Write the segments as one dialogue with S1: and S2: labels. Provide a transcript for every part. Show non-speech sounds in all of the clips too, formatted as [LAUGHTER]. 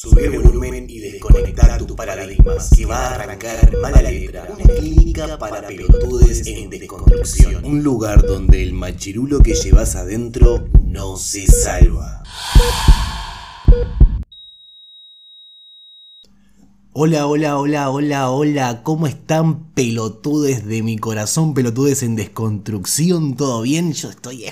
S1: Subir el volumen y desconectar tus paradigmas, que va a arrancar mala letra, una clínica para pelotudes en desconstrucción. Un lugar donde el machirulo que llevas adentro no se salva. Hola, hola, hola, hola, hola, ¿cómo están pelotudes de mi corazón, pelotudes en desconstrucción? ¿Todo bien? Yo estoy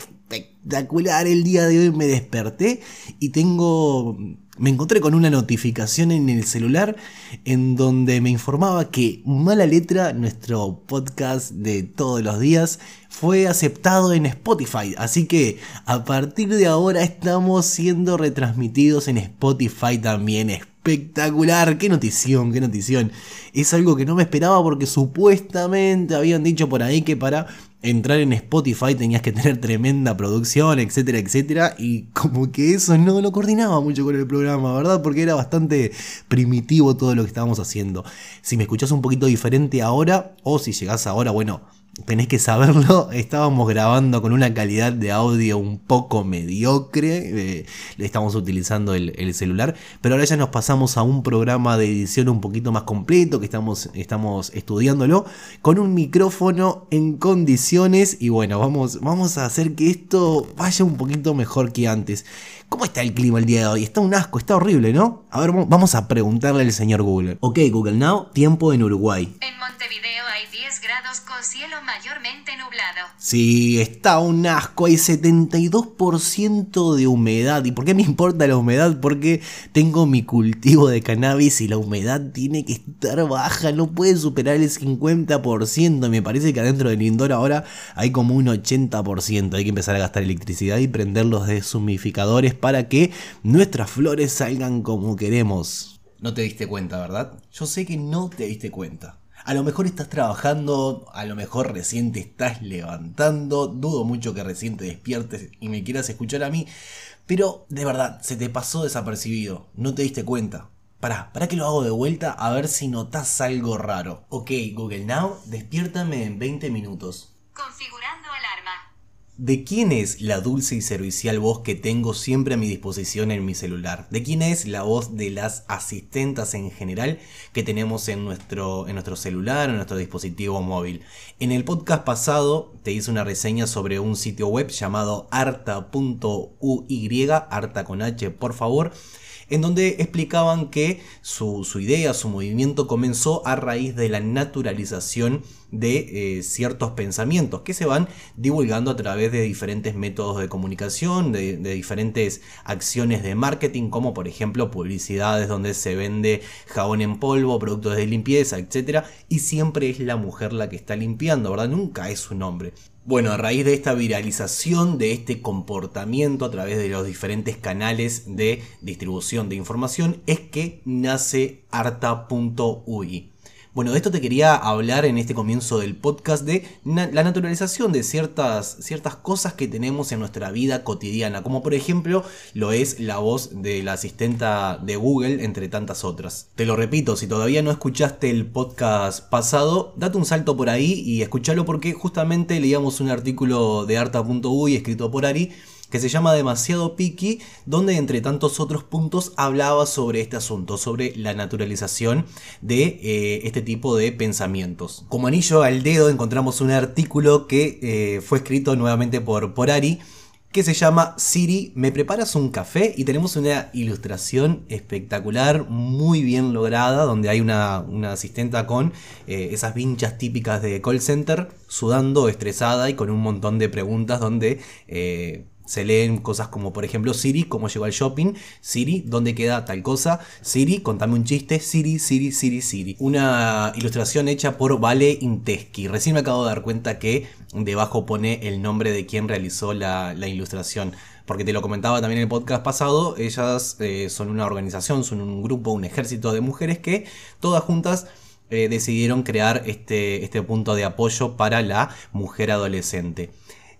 S1: espectacular. El día de hoy me desperté y tengo me encontré con una notificación en el celular en donde me informaba que Mala Letra, nuestro podcast de todos los días, fue aceptado en Spotify. Así que a partir de ahora estamos siendo retransmitidos en Spotify también. Espectacular, qué notición, qué notición. Es algo que no me esperaba porque supuestamente habían dicho por ahí que para entrar en Spotify tenías que tener tremenda producción, etcétera, etcétera. Y como que eso no lo coordinaba mucho con el programa, ¿verdad? Porque era bastante primitivo todo lo que estábamos haciendo. Si me escuchás un poquito diferente ahora, o si llegás ahora, bueno, tenés que saberlo, [LAUGHS] estábamos grabando con una calidad de audio un poco mediocre, eh, estamos utilizando el, celular, pero ahora ya nos pasamos a un programa de edición un poquito más completo, que estamos, estamos estudiándolo, con un micrófono en condiciones y bueno, vamos, vamos a hacer que esto vaya un poquito mejor que antes. ¿Cómo está el clima el día de hoy? Está un asco, está horrible, ¿no? A ver, vamos a preguntarle al señor Google. Ok, Google Now, tiempo en Uruguay.
S2: En Montevideo hay 10 grados con cielo mayormente nublado.
S1: Sí, está un asco, hay 72% de humedad. ¿Y por qué me importa la humedad? Porque tengo mi cultivo de cannabis y la humedad tiene que estar baja, no puede superar el 50%. Me parece que adentro del indoor ahora hay como un 80%. Hay que empezar a gastar electricidad y prender los deshumificadores para que nuestras flores salgan como queremos. No te diste cuenta, ¿verdad? Yo sé que no te diste cuenta. A lo mejor estás trabajando, a lo mejor recién te estás levantando, dudo mucho que recién te despiertes y me quieras escuchar a mí, pero de verdad, se te pasó desapercibido, no te diste cuenta. Pará, para que lo hago de vuelta a ver si notas algo raro. Ok, Google Now, despiértame en 20 minutos.
S2: Configurando.
S1: ¿De quién es la dulce y servicial voz que tengo siempre a mi disposición en mi celular? ¿De quién es la voz de las asistentas en general que tenemos en nuestro, en nuestro celular, en nuestro dispositivo móvil? En el podcast pasado te hice una reseña sobre un sitio web llamado arta.uy, arta con H por favor, en donde explicaban que su, su idea, su movimiento comenzó a raíz de la naturalización de eh, ciertos pensamientos que se van divulgando a través de diferentes métodos de comunicación, de, diferentes acciones de marketing, como por ejemplo publicidades donde se vende jabón en polvo, productos de limpieza, etc. Y siempre es la mujer la que está limpiando, ¿verdad? Nunca es un hombre. Bueno, a raíz de esta viralización, de este comportamiento a través de los diferentes canales de distribución de información, es que nace arta.ui. Bueno, de esto te quería hablar en este comienzo del podcast de la naturalización de ciertas, ciertas cosas que tenemos en nuestra vida cotidiana, como por ejemplo lo es la voz de la asistenta de Google, entre tantas otras. Te lo repito, si todavía no escuchaste el podcast pasado, date un salto por ahí y escúchalo porque justamente leíamos un artículo de arta.uy escrito por Ari que se llama Demasiado Picky, donde entre tantos otros puntos hablaba sobre este asunto, sobre la naturalización de eh, este tipo de pensamientos. Como anillo al dedo encontramos un artículo que eh, fue escrito nuevamente por, por Ari, que se llama Siri, ¿me preparas un café? Y tenemos una ilustración espectacular, muy bien lograda, donde hay una, una asistenta con eh, esas vinchas típicas de call center, sudando, estresada y con un montón de preguntas donde se leen cosas como, por ejemplo, Siri, cómo llegó al shopping, Siri, dónde queda tal cosa, Siri, contame un chiste, Siri, Siri, Siri, Siri. Una ilustración hecha por Vale Inteschi. Recién me acabo de dar cuenta que debajo pone el nombre de quien realizó la, ilustración. Porque te lo comentaba también en el podcast pasado, ellas eh, son una organización, son un grupo, un ejército de mujeres que todas juntas eh, decidieron crear este, este punto de apoyo para la mujer adolescente.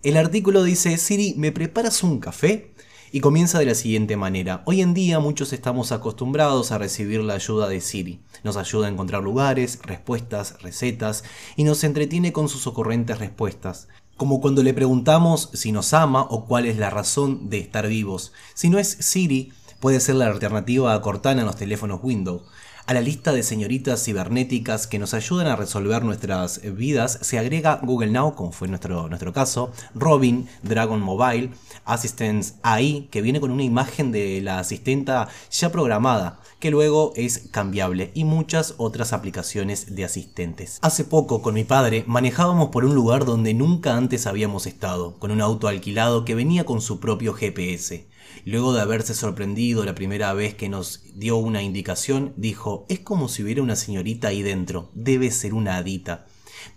S1: El artículo dice, Siri, ¿me preparas un café? Y comienza de la siguiente manera. Hoy en día muchos estamos acostumbrados a recibir la ayuda de Siri. Nos ayuda a encontrar lugares, respuestas, recetas y nos entretiene con sus ocurrentes respuestas. Como cuando le preguntamos si nos ama o cuál es la razón de estar vivos. Si no es Siri, Puede ser la alternativa a Cortana en los teléfonos Windows. A la lista de señoritas cibernéticas que nos ayudan a resolver nuestras vidas se agrega Google Now, como fue nuestro, nuestro caso, Robin, Dragon Mobile, Assistance AI, que viene con una imagen de la asistenta ya programada, que luego es cambiable, y muchas otras aplicaciones de asistentes. Hace poco, con mi padre, manejábamos por un lugar donde nunca antes habíamos estado, con un auto alquilado que venía con su propio GPS. Luego de haberse sorprendido la primera vez que nos dio una indicación, dijo, es como si hubiera una señorita ahí dentro, debe ser una hadita.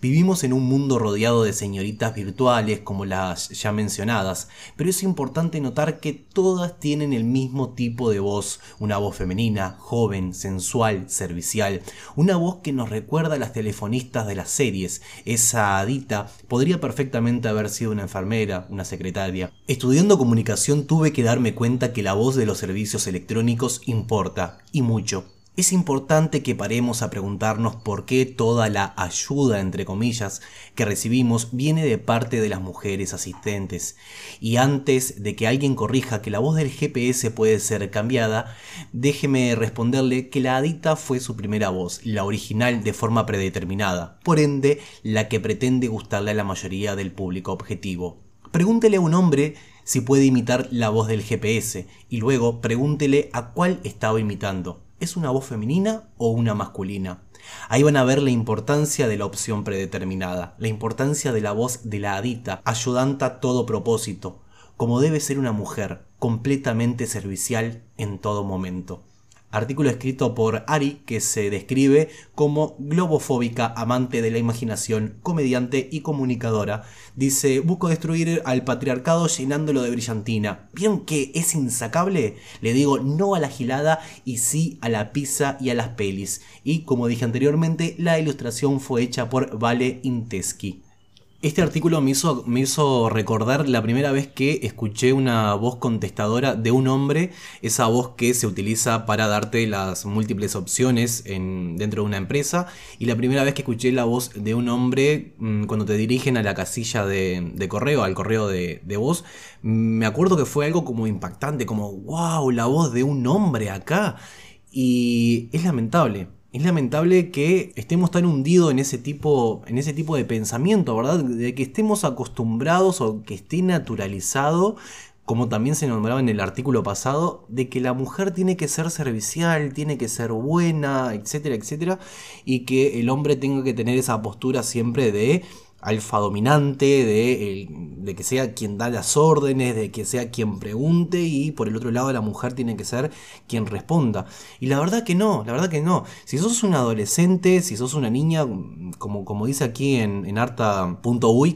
S1: Vivimos en un mundo rodeado de señoritas virtuales como las ya mencionadas, pero es importante notar que todas tienen el mismo tipo de voz, una voz femenina, joven, sensual, servicial, una voz que nos recuerda a las telefonistas de las series. Esa adita podría perfectamente haber sido una enfermera, una secretaria. Estudiando comunicación tuve que darme cuenta que la voz de los servicios electrónicos importa, y mucho. Es importante que paremos a preguntarnos por qué toda la ayuda, entre comillas, que recibimos viene de parte de las mujeres asistentes. Y antes de que alguien corrija que la voz del GPS puede ser cambiada, déjeme responderle que la adita fue su primera voz, la original de forma predeterminada, por ende, la que pretende gustarle a la mayoría del público objetivo. Pregúntele a un hombre si puede imitar la voz del GPS y luego pregúntele a cuál estaba imitando. ¿Es una voz femenina o una masculina? Ahí van a ver la importancia de la opción predeterminada, la importancia de la voz de la adita, ayudanta a todo propósito, como debe ser una mujer, completamente servicial en todo momento. Artículo escrito por Ari que se describe como globofóbica, amante de la imaginación, comediante y comunicadora. Dice, busco destruir al patriarcado llenándolo de brillantina. ¿Vieron que es insacable? Le digo no a la gilada y sí a la pizza y a las pelis. Y como dije anteriormente, la ilustración fue hecha por Vale Inteski. Este artículo me hizo, recordar la primera vez que escuché una voz contestadora de un hombre, esa voz que se utiliza para darte las múltiples opciones en, dentro de una empresa, y la primera vez que escuché la voz de un hombre mm, cuando te dirigen a la casilla de, correo, al correo de, de, voz, me acuerdo que fue algo como impactante, como, wow, la voz de un hombre acá, y es lamentable es lamentable que estemos tan hundidos en ese tipo, en ese tipo de pensamiento, ¿verdad? De que estemos acostumbrados o que esté naturalizado, como también se nombraba en el artículo pasado, de que la mujer tiene que ser servicial, tiene que ser buena, etcétera, etcétera, y que el hombre tenga que tener esa postura siempre de alfa dominante, de, que sea quien da las órdenes, de que sea quien pregunte y por el otro lado la mujer tiene que ser quien responda. Y la verdad que no, la verdad que no. Si sos un adolescente, si sos una niña, como, como dice aquí en, en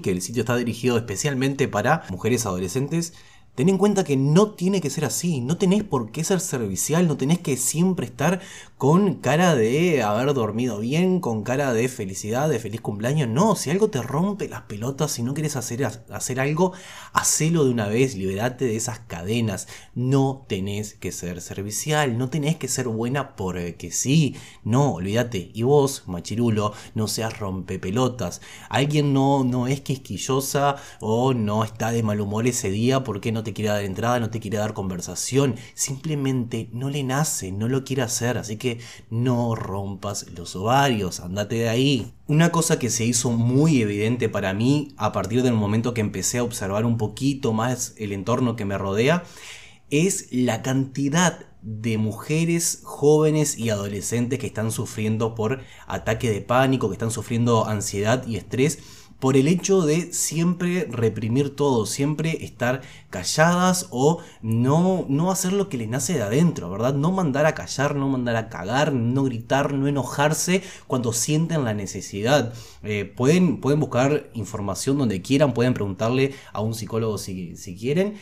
S1: que el sitio está dirigido especialmente para mujeres adolescentes, Ten en cuenta que no tiene que ser así, no tenés por qué ser servicial, no tenés que siempre estar con cara de haber dormido bien, con cara de felicidad, de feliz cumpleaños. No, si algo te rompe las pelotas, si no quieres hacer, hacer algo, hacelo de una vez, liberate de esas cadenas. No tenés que ser servicial, no tenés que ser buena porque sí. No, olvídate. Y vos, machirulo, no seas rompepelotas. Alguien no, no es quisquillosa o no está de mal humor ese día porque no te quiere dar entrada, no te quiere dar conversación, simplemente no le nace, no lo quiere hacer, así que no rompas los ovarios, andate de ahí. Una cosa que se hizo muy evidente para mí a partir del momento que empecé a observar un poquito más el entorno que me rodea es la cantidad de mujeres jóvenes y adolescentes que están sufriendo por ataque de pánico, que están sufriendo ansiedad y estrés por el hecho de siempre reprimir todo, siempre estar calladas o no, no hacer lo que les nace de adentro, ¿verdad? No mandar a callar, no mandar a cagar, no gritar, no enojarse cuando sienten la necesidad. Eh, pueden, pueden buscar información donde quieran, pueden preguntarle a un psicólogo si, quieren.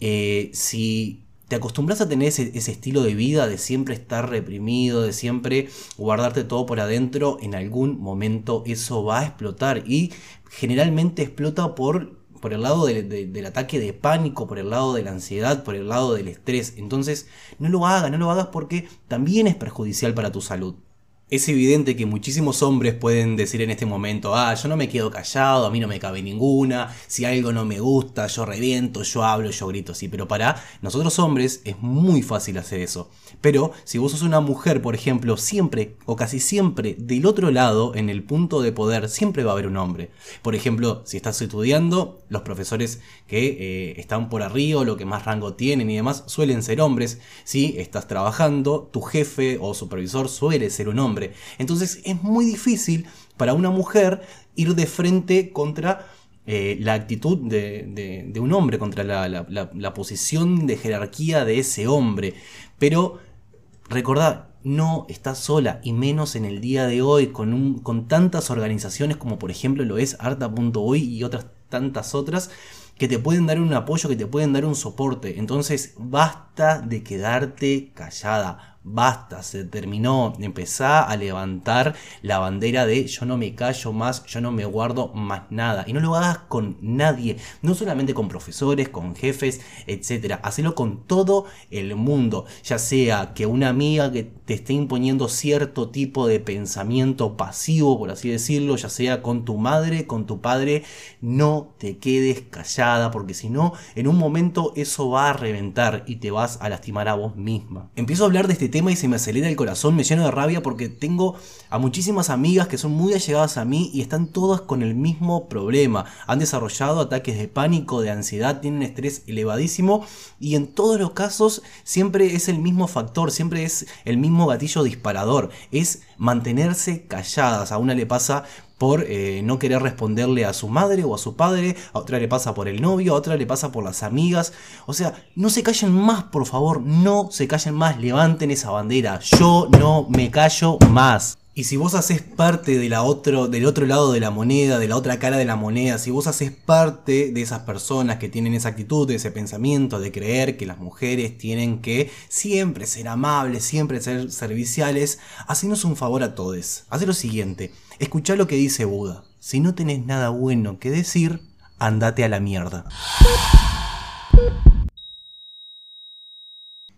S1: Eh, si te acostumbras a tener ese, estilo de vida de siempre estar reprimido, de siempre guardarte todo por adentro, en algún momento eso va a explotar y generalmente explota por, por el lado del ataque de pánico, por el lado de la ansiedad, por el lado del estrés. Entonces no lo hagas, no lo hagas porque también es perjudicial para tu salud. Es evidente que muchísimos hombres pueden decir en este momento, ah, yo no me quedo callado, a mí no me cabe ninguna, si algo no me gusta, yo reviento, yo hablo, yo grito, sí, pero para nosotros hombres es muy fácil hacer eso. Pero si vos sos una mujer, por ejemplo, siempre o casi siempre del otro lado, en el punto de poder, siempre va a haber un hombre. Por ejemplo, si estás estudiando, los profesores que eh, están por arriba, lo que más rango tienen y demás, suelen ser hombres. Si estás trabajando, tu jefe o supervisor suele ser un hombre. Entonces es muy difícil para una mujer ir de frente contra eh, la actitud de, un hombre, contra la, posición de jerarquía de ese hombre. Pero recordad, no estás sola, y menos en el día de hoy, con, tantas organizaciones como por ejemplo lo es Arta.uy y otras tantas otras que te pueden dar un apoyo, que te pueden dar un soporte. Entonces, basta de quedarte callada basta, se terminó, empezá a levantar la bandera de yo no me callo más, yo no me guardo más nada. Y no lo hagas con nadie, no solamente con profesores, con jefes, etc. Hacelo con todo el mundo, ya sea que una amiga que te esté imponiendo cierto tipo de pensamiento pasivo, por así decirlo, ya sea con tu madre, con tu padre, no te quedes callada, porque si no, en un momento eso va a reventar y te vas a lastimar a vos misma. Empiezo a hablar de este tema y se me acelera el corazón, me lleno de rabia porque tengo a muchísimas amigas que son muy allegadas a mí y están todas con el mismo problema. Han desarrollado ataques de pánico, de ansiedad, tienen estrés elevadísimo y en todos los casos siempre es el mismo factor, siempre es el mismo gatillo disparador, es mantenerse calladas. A una le pasa por eh, no querer responderle a su madre o a su padre, a otra le pasa por el novio, a otra le pasa por las amigas. O sea, no se callen más, por favor, no se callen más, levanten esa bandera. Yo no me callo más. Y si vos haces parte de otro, del otro lado de la moneda, de la otra cara de la moneda, si vos haces parte de esas personas que tienen esa actitud, ese pensamiento de creer que las mujeres tienen que siempre ser amables, siempre ser serviciales, hacenos un favor a todos. Haz lo siguiente, Escucha lo que dice Buda. Si no tenés nada bueno que decir, andate a la mierda.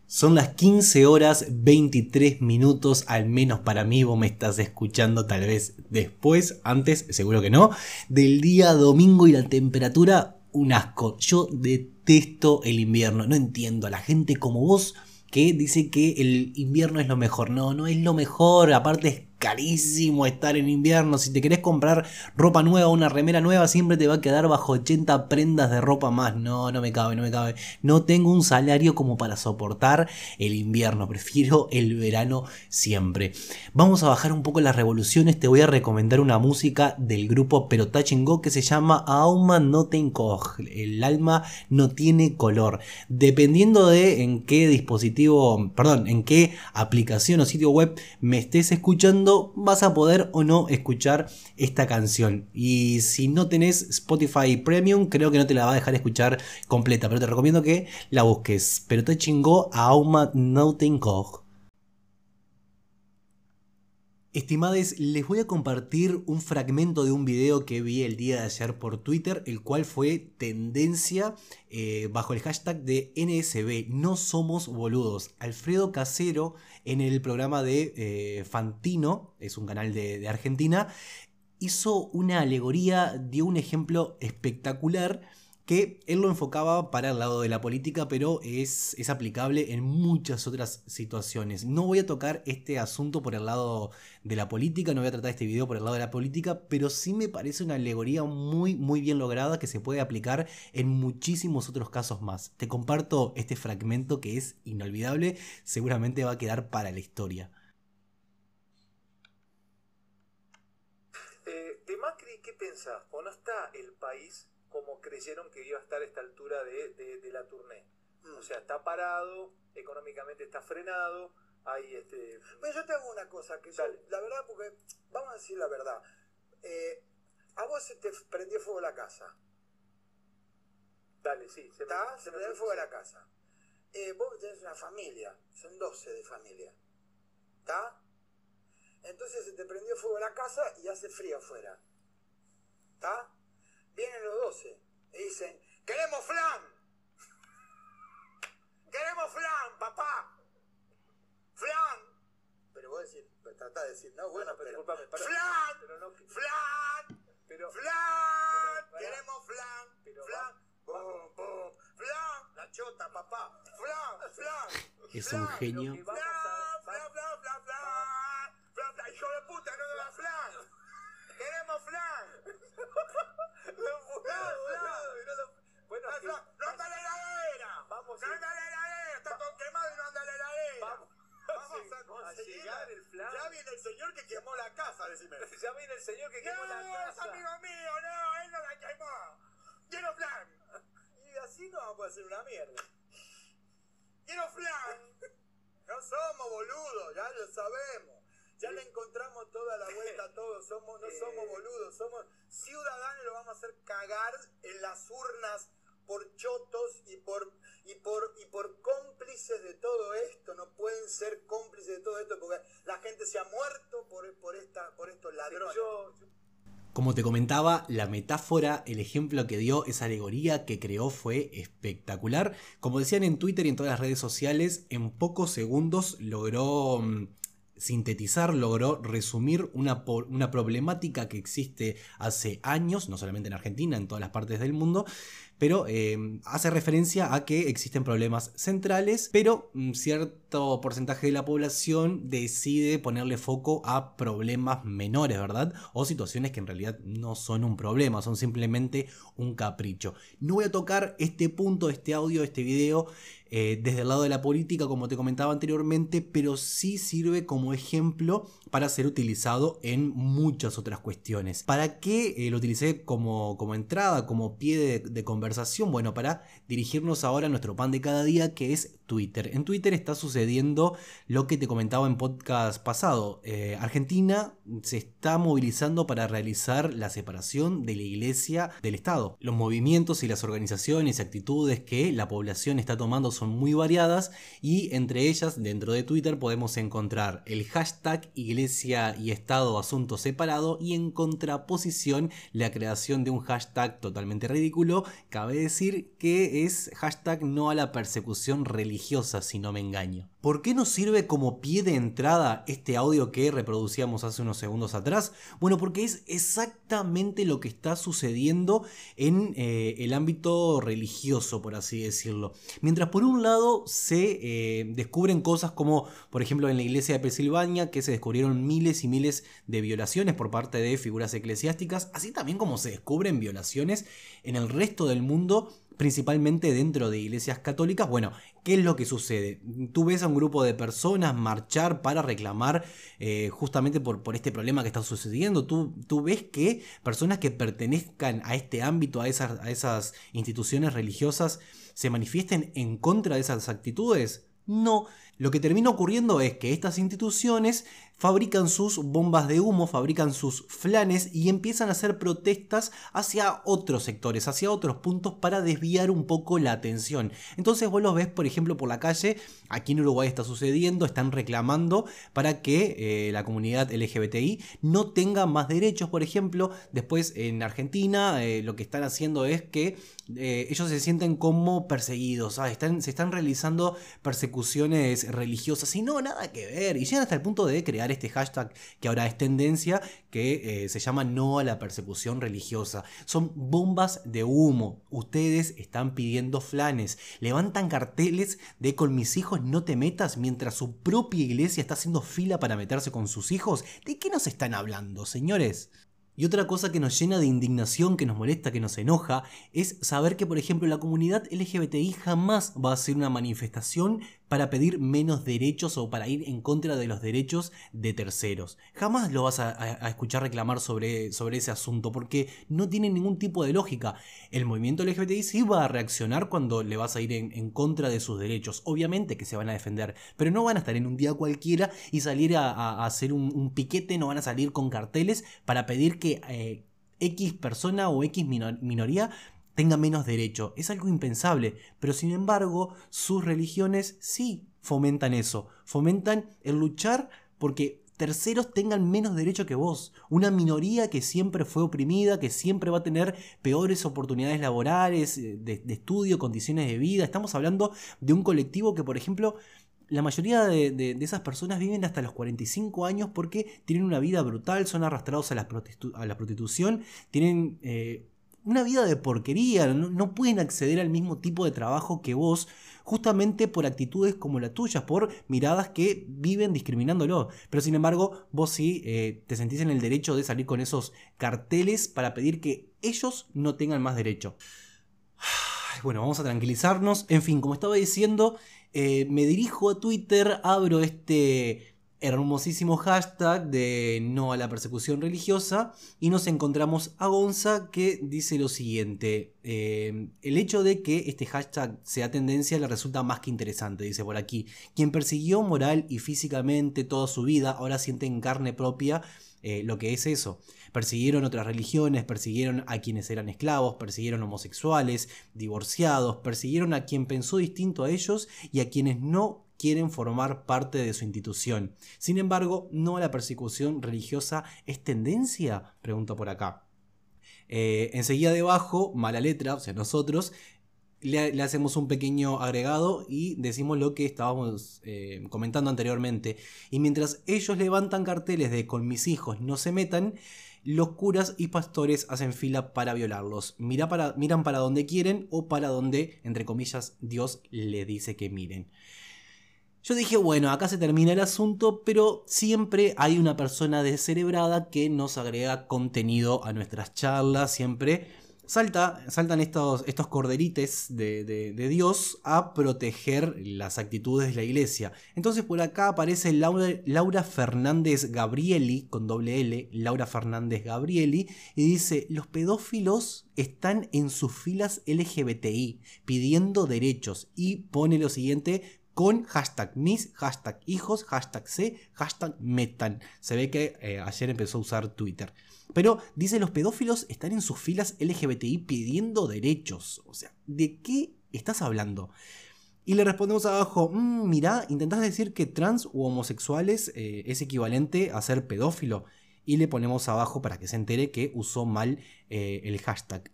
S1: Son las 15 horas 23 minutos, al menos para mí, vos me estás escuchando tal vez después, antes, seguro que no, del día domingo y la temperatura, un asco. Yo detesto el invierno, no entiendo a la gente como vos que dice que el invierno es lo mejor. No, no es lo mejor, aparte es carísimo estar en invierno. Si te querés comprar ropa nueva, una remera nueva, siempre te va a quedar bajo 80 prendas de ropa más. No, no me cabe, no me cabe. No tengo un salario como para soportar el invierno. Prefiero el verano siempre. Vamos a bajar un poco las revoluciones. Te voy a recomendar una música del grupo Pero Go que se llama Auma no te El alma no tiene color. Dependiendo de en qué dispositivo, perdón, en qué aplicación o sitio web me estés escuchando, vas a poder o no escuchar esta canción. Y si no tenés Spotify Premium, creo que no te la va a dejar escuchar completa, pero te recomiendo que la busques. Pero te chingó a Auma Nautenkog. Estimades, les voy a compartir un fragmento de un video que vi el día de ayer por Twitter, el cual fue tendencia eh, bajo el hashtag de NSB, no somos boludos. Alfredo Casero en el programa de eh, Fantino, es un canal de Argentina, hizo una alegoría, dio un ejemplo espectacular que él lo enfocaba para el lado de la política, pero es, es, aplicable en muchas otras situaciones. No voy a tocar este asunto por el lado de la política, no voy a tratar este video por el lado de la política, pero sí me parece una alegoría muy, muy bien lograda que se puede aplicar en muchísimos otros casos más. Te comparto este fragmento que es inolvidable, seguramente va a quedar para la historia.
S3: Eh, de Macri, ¿qué pensás? ¿O no está el país como creyeron que iba a estar a esta altura de, la tournée. Mm. O sea, está parado, económicamente está frenado, hay este...
S4: Pero yo te hago una cosa, que la verdad, porque vamos a decir la verdad, eh, a vos se te prendió fuego la casa.
S3: Dale, sí.
S4: Se, ¿Está? se prendió fuego la casa. Eh, vos tenés una familia, son 12 de familia. ¿Está? Entonces se te prendió fuego la casa y hace frío afuera. ¿Está? Vienen los 12 y dicen, queremos flan. Queremos flan, papá. Flan. Pero vos decir, tratá de decir, no, bueno,
S3: Bueno, pero
S4: pero, flan,
S3: Pero no,
S4: flan,
S3: pero,
S4: flan, queremos flan,
S3: Pero
S4: flan, boom, boom, flan, la chota, papá, flan, flan,
S1: Es
S4: flan,
S1: un genio.
S4: Flan, flan, flan, flan, flan, flan, flan, hijo de puta, no me da flan, queremos flan, flan, flan. [LAUGHS]
S3: Bueno, que-
S4: flan, no anda la heladera,
S3: Vamos
S4: no anda la heladera, está todo quemado y no anda la heladera.
S3: Vamos, [LAUGHS]
S4: Vamos a
S3: a
S4: conseguir.
S3: llegar el flan.
S4: Ya viene el señor que quemó la casa, decime. [LAUGHS]
S3: Ya viene el señor que quemó la
S4: No, es
S3: casa.
S4: amigo mío, no, él no la quemó. Quiero flan. Y así no vamos a hacer una mierda. Quiero flan. No somos boludos, ya lo sabemos. Encontramos toda la vuelta a todo. Somos, no [LAUGHS] somos boludos, somos ciudadanos y lo vamos a hacer cagar en las urnas por chotos y por y por y por cómplices de todo esto. No pueden ser cómplices de todo esto porque la gente se ha muerto por, por esta por estos ladrones.
S3: Yo, yo-
S1: Como te comentaba, la metáfora, el ejemplo que dio, esa alegoría que creó fue espectacular. Como decían en Twitter y en todas las redes sociales, en pocos segundos logró mm, sintetizar, logró resumir una, una problemática que existe hace años, no solamente en Argentina, en todas las partes del mundo, pero eh, hace referencia a que existen problemas centrales, pero mm, cierto porcentaje de la población decide ponerle foco a problemas menores, ¿verdad? O situaciones que en realidad no son un problema, son simplemente un capricho. No voy a tocar este punto, este audio, este video eh, desde el lado de la política, como te comentaba anteriormente, pero sí sirve como ejemplo para ser utilizado en muchas otras cuestiones. ¿Para qué eh, lo utilicé como, como entrada, como pie de, de conversación? Bueno, para dirigirnos ahora a nuestro pan de cada día, que es En Twitter está sucediendo lo que te comentaba en podcast pasado. Eh, Argentina se está movilizando para realizar la separación de la iglesia del Estado. Los movimientos y las organizaciones y actitudes que la población está tomando son muy variadas y entre ellas dentro de Twitter podemos encontrar el hashtag Iglesia y Estado Asunto Separado y en contraposición la creación de un hashtag totalmente ridículo. Cabe decir que es hashtag no a la persecución religiosa si no me engaño. ¿Por qué nos sirve como pie de entrada este audio que reproducíamos hace unos segundos atrás? Bueno, porque es exactamente lo que está sucediendo en eh, el ámbito religioso, por así decirlo. Mientras por un lado se eh, descubren cosas como, por ejemplo, en la iglesia de Pensilvania, que se descubrieron miles y miles de violaciones por parte de figuras eclesiásticas, así también como se descubren violaciones en el resto del mundo principalmente dentro de iglesias católicas. Bueno, ¿qué es lo que sucede? Tú ves a un grupo de personas marchar para reclamar eh, justamente por, este problema que está sucediendo. Tú, tú, ves que personas que pertenezcan a este ámbito, a esas instituciones religiosas, se manifiesten en contra de esas actitudes. No, lo que termina ocurriendo es que estas instituciones fabrican sus bombas de humo, fabrican sus flanes y empiezan a hacer protestas hacia otros sectores, hacia otros puntos para desviar un poco la atención. Entonces vos los ves, por ejemplo, por la calle, aquí en Uruguay está sucediendo, están reclamando para que eh, la comunidad LGBTI no tenga más derechos, por ejemplo. Después en Argentina eh, lo que están haciendo es que eh, ellos se sienten como perseguidos. Están, se están realizando persecuciones religiosas y no, nada que ver. Y llegan hasta el punto de crear este hashtag que ahora es tendencia, que eh, se llama no a la persecución religiosa. Son bombas de humo. Ustedes están pidiendo flanes, levantan carteles de con mis hijos no te metas mientras su propia iglesia está haciendo fila para meterse con sus hijos. ¿De qué nos están hablando, señores? Y otra cosa que nos llena de indignación, que nos molesta, que nos enoja, es saber que, por ejemplo, la comunidad LGBTI jamás va a hacer una manifestación para pedir menos derechos o para ir en contra de los derechos de terceros. Jamás lo vas a, escuchar reclamar sobre, sobre ese asunto porque no tiene ningún tipo de lógica. El movimiento LGBTI sí va a reaccionar cuando le vas a ir en, en contra de sus derechos. Obviamente que se van a defender, pero no van a estar en un día cualquiera y salir a, hacer un, piquete, no van a salir con carteles para pedir que eh, X persona o X minor, minoría tenga menos derecho. Es algo impensable, pero sin embargo sus religiones sí fomentan eso, fomentan el luchar porque terceros tengan menos derecho que vos, una minoría que siempre fue oprimida, que siempre va a tener peores oportunidades laborales, de, de estudio, condiciones de vida. Estamos hablando de un colectivo que, por ejemplo, la mayoría de, de- esas personas viven hasta los 45 años porque tienen una vida brutal, son arrastrados a la, prostitu- a la prostitución, tienen eh, una vida de porquería, no, pueden acceder al mismo tipo de trabajo que vos, justamente por actitudes como la tuya, por miradas que viven discriminándolo. Pero sin embargo, vos sí eh, te sentís en el derecho de salir con esos carteles para pedir que ellos no tengan más derecho. Bueno, vamos a tranquilizarnos. En fin, como estaba diciendo, eh, me dirijo a Twitter, abro este hermosísimo hashtag de no a la persecución religiosa y nos encontramos a Gonza que dice lo siguiente. eh, el hecho de que este hashtag sea tendencia le resulta más que interesante, dice por aquí. Quien persiguió moral y físicamente toda su vida ahora siente en carne propia eh, lo que es eso. Persiguieron otras religiones, persiguieron a quienes eran esclavos, persiguieron homosexuales, divorciados, persiguieron a quien pensó distinto a ellos y a quienes no quieren formar parte de su institución. Sin embargo, no la persecución religiosa es tendencia, pregunto por acá. Eh, enseguida debajo, mala letra, o sea, nosotros, le, le hacemos un pequeño agregado y decimos lo que estábamos eh, comentando anteriormente. Y mientras ellos levantan carteles de con mis hijos no se metan, los curas y pastores hacen fila para violarlos. Mira para, miran para donde quieren o para donde, entre comillas, Dios le dice que miren. Yo dije, bueno, acá se termina el asunto, pero siempre hay una persona descerebrada que nos agrega contenido a nuestras charlas, siempre salta, saltan estos, estos corderites de, de- Dios a proteger las actitudes de la iglesia. Entonces por acá aparece Laura, Laura Fernández Gabrieli, con doble L, Laura Fernández Gabrieli, y dice, los pedófilos están en sus filas LGBTI pidiendo derechos y pone lo siguiente con hashtag mis, hashtag hijos, hashtag C, hashtag metan. Se ve que eh, ayer empezó a usar Twitter. Pero dice los pedófilos están en sus filas LGBTI pidiendo derechos. O sea, ¿de qué estás hablando? Y le respondemos abajo, "Mm, mirá, intentás decir que trans u homosexuales eh, es equivalente a ser pedófilo. Y le ponemos abajo para que se entere que usó mal eh, el hashtag.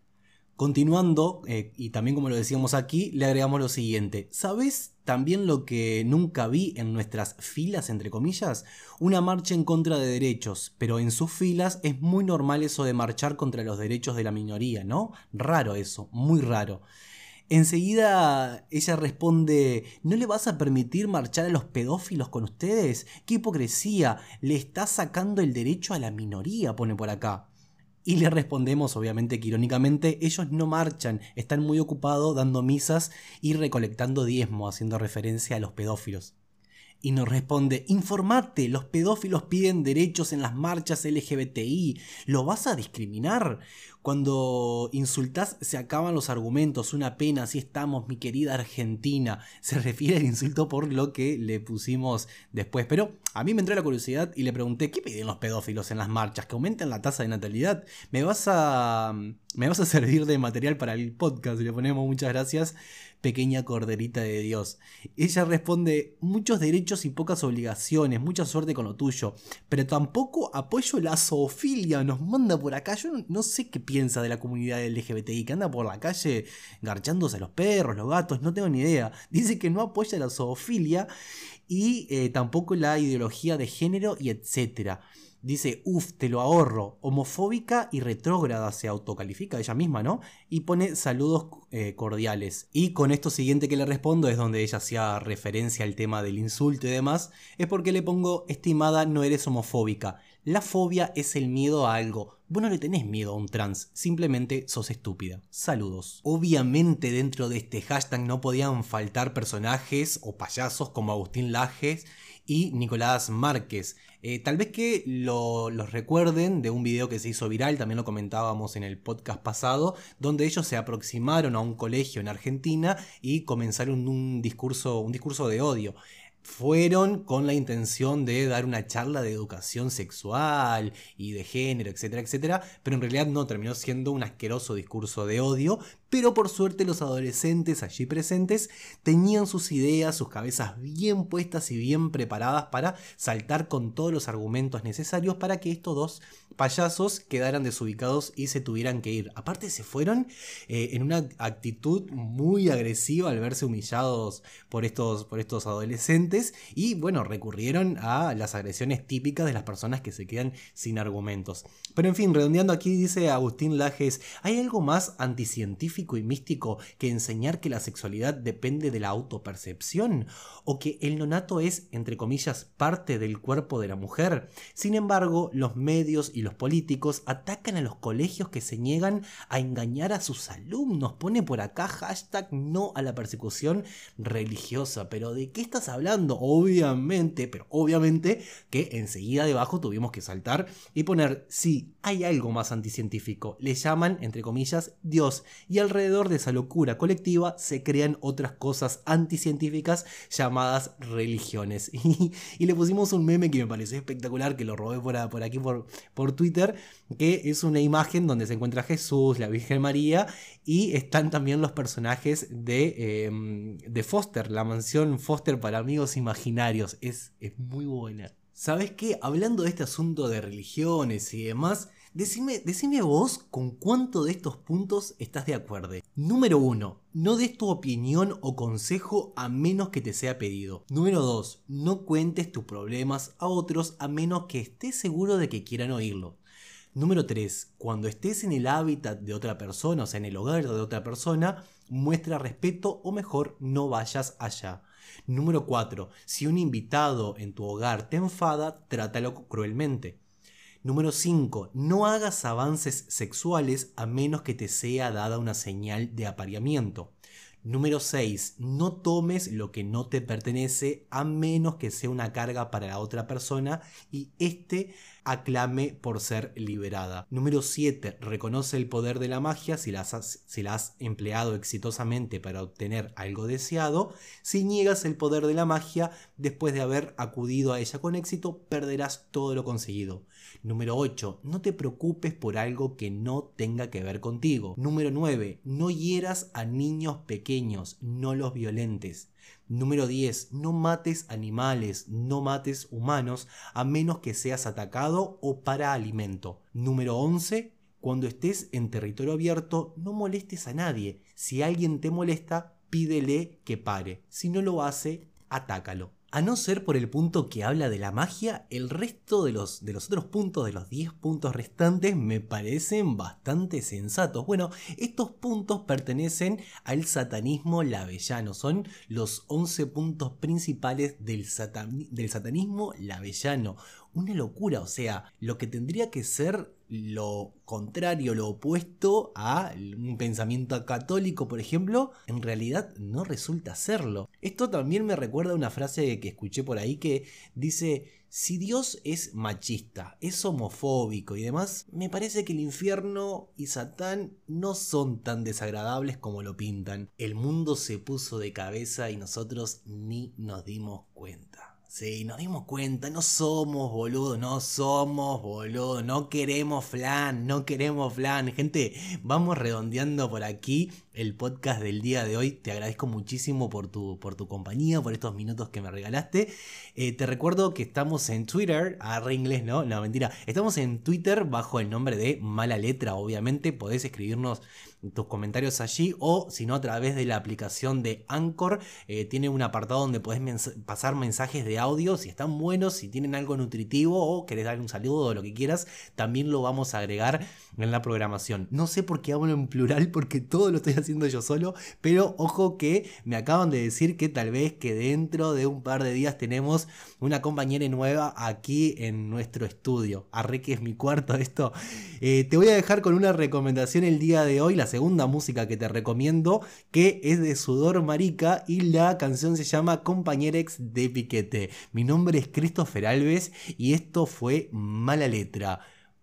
S1: Continuando, eh, y también como lo decíamos aquí, le agregamos lo siguiente. ¿Sabes también lo que nunca vi en nuestras filas, entre comillas? Una marcha en contra de derechos, pero en sus filas es muy normal eso de marchar contra los derechos de la minoría, ¿no? Raro eso, muy raro. Enseguida ella responde, ¿no le vas a permitir marchar a los pedófilos con ustedes? ¡Qué hipocresía! Le está sacando el derecho a la minoría, pone por acá. Y le respondemos, obviamente que irónicamente, ellos no marchan, están muy ocupados dando misas y recolectando diezmo, haciendo referencia a los pedófilos. Y nos responde, informate, los pedófilos piden derechos en las marchas LGBTI, ¿lo vas a discriminar? Cuando insultás se acaban los argumentos, una pena, así estamos, mi querida Argentina. Se refiere al insulto por lo que le pusimos después. Pero a mí me entró la curiosidad y le pregunté, ¿qué piden los pedófilos en las marchas? ¿Que aumenten la tasa de natalidad? ¿Me vas a, me vas a servir de material para el podcast? Le ponemos muchas gracias, pequeña corderita de Dios. Ella responde, muchos derechos y pocas obligaciones, mucha suerte con lo tuyo, pero tampoco apoyo la zoofilia, nos manda por acá, yo no, sé qué piensa de la comunidad LGBTI, que anda por la calle garchándose los perros, los gatos, no tengo ni idea. Dice que no apoya la zoofilia y eh, tampoco la ideología de género y etcétera. Dice, uff, te lo ahorro. Homofóbica y retrógrada se autocalifica ella misma, ¿no? Y pone saludos eh, cordiales. Y con esto siguiente que le respondo es donde ella hacía referencia al tema del insulto y demás. Es porque le pongo, estimada, no eres homofóbica. La fobia es el miedo a algo. Vos no le tenés miedo a un trans, simplemente sos estúpida. Saludos. Obviamente dentro de este hashtag no podían faltar personajes o payasos como Agustín Lajes y Nicolás Márquez. Eh, tal vez que lo- los recuerden de un video que se hizo viral, también lo comentábamos en el podcast pasado, donde ellos se aproximaron a un colegio en Argentina y comenzaron un discurso, un discurso de odio. Fueron con la intención de dar una charla de educación sexual y de género, etcétera, etcétera, pero en realidad no terminó siendo un asqueroso discurso de odio, Pero por suerte los adolescentes allí presentes tenían sus ideas, sus cabezas bien puestas y bien preparadas para saltar con todos los argumentos necesarios para que estos dos payasos quedaran desubicados y se tuvieran que ir. Aparte se fueron eh, en una actitud muy agresiva al verse humillados por estos, por estos adolescentes y bueno, recurrieron a las agresiones típicas de las personas que se quedan sin argumentos. Pero en fin, redondeando aquí dice Agustín Lajes, ¿hay algo más anticientífico y místico que enseñar que la sexualidad depende de la autopercepción? ¿O que el nonato es, entre comillas, parte del cuerpo de la mujer? Sin embargo, los medios y los políticos atacan a los colegios que se niegan a engañar a sus alumnos. Pone por acá hashtag no a la persecución religiosa. Pero ¿de qué estás hablando? Obviamente, pero obviamente que enseguida debajo tuvimos que saltar y poner sí, hay algo más anticientífico. Le llaman, entre comillas, Dios. Y alrededor de esa locura colectiva se crean otras cosas anticientíficas llamadas religiones. [LAUGHS] Y, le pusimos un meme que me pareció espectacular, que lo robé por, aquí por, por Twitter, que es una imagen donde se encuentra Jesús, la Virgen María, y están también los personajes de, em, de Foster, la mansión Foster para amigos imaginarios. Es, es muy buena. ¿Sabes qué? Hablando de este asunto de religiones y demás, decime, decime vos con cuánto de estos puntos estás de acuerdo. Número 1. No des tu opinión o consejo a menos que te sea pedido. Número 2. No cuentes tus problemas a otros a menos que estés seguro de que quieran oírlo. Número 3. Cuando estés en el hábitat de otra persona, o sea, en el hogar de otra persona, muestra respeto o mejor no vayas allá. Número 4. Si un invitado en tu hogar te enfada, trátalo cruelmente. Número 5. No hagas avances sexuales a menos que te sea dada una señal de apareamiento. Número 6. No tomes lo que no te pertenece a menos que sea una carga para la otra persona y éste aclame por ser liberada. Número 7. Reconoce el poder de la magia si la, has, si la has empleado exitosamente para obtener algo deseado. Si niegas el poder de la magia, después de haber acudido a ella con éxito, perderás todo lo conseguido. Número 8. No te preocupes por algo que no tenga que ver contigo. Número 9. No hieras a niños pequeños, no los violentes. Número 10. No mates animales, no mates humanos, a menos que seas atacado o para alimento. Número 11. Cuando estés en territorio abierto, no molestes a nadie. Si alguien te molesta, pídele que pare. Si no lo hace, atácalo. A no ser por el punto que habla de la magia, el resto de los, de los otros puntos, de los 10 puntos restantes, me parecen bastante sensatos. Bueno, estos puntos pertenecen al satanismo lavellano, son los 11 puntos principales del, del satanismo lavellano. Una locura, o sea, lo que tendría que ser lo contrario, lo opuesto a un pensamiento católico, por ejemplo, en realidad no resulta serlo. Esto también me recuerda a una frase que escuché por ahí que dice, si Dios es machista, es homofóbico y demás, me parece que el infierno y Satán no son tan desagradables como lo pintan. El mundo se puso de cabeza y nosotros ni nos dimos cuenta. Sí, nos dimos cuenta, no somos boludos, no somos boludos, no queremos flan, no queremos flan. Gente, vamos redondeando por aquí el podcast del día de hoy. Te agradezco muchísimo por tu, por tu compañía, por estos minutos que me regalaste. Eh, te recuerdo que estamos en Twitter, agarré inglés, ¿no? No, mentira. Estamos en Twitter bajo el nombre de Mala Letra, obviamente. Podés escribirnos tus comentarios allí o si no a través de la aplicación de Anchor eh, tiene un apartado donde podés pasar mensajes de audio si están buenos si tienen algo nutritivo o querés dar un saludo o lo que quieras también lo vamos a agregar en la programación no sé por qué hablo en plural porque todo lo estoy haciendo yo solo pero ojo que me acaban de decir que tal vez que dentro de un par de días tenemos una compañera nueva aquí en nuestro estudio arre que es mi cuarto esto eh, te voy a dejar con una recomendación el día de hoy la segunda música que te recomiendo, que es de Sudor Marica y la canción se llama Compañerex de Piquete. Mi nombre es Christopher Alves y esto fue Mala Letra.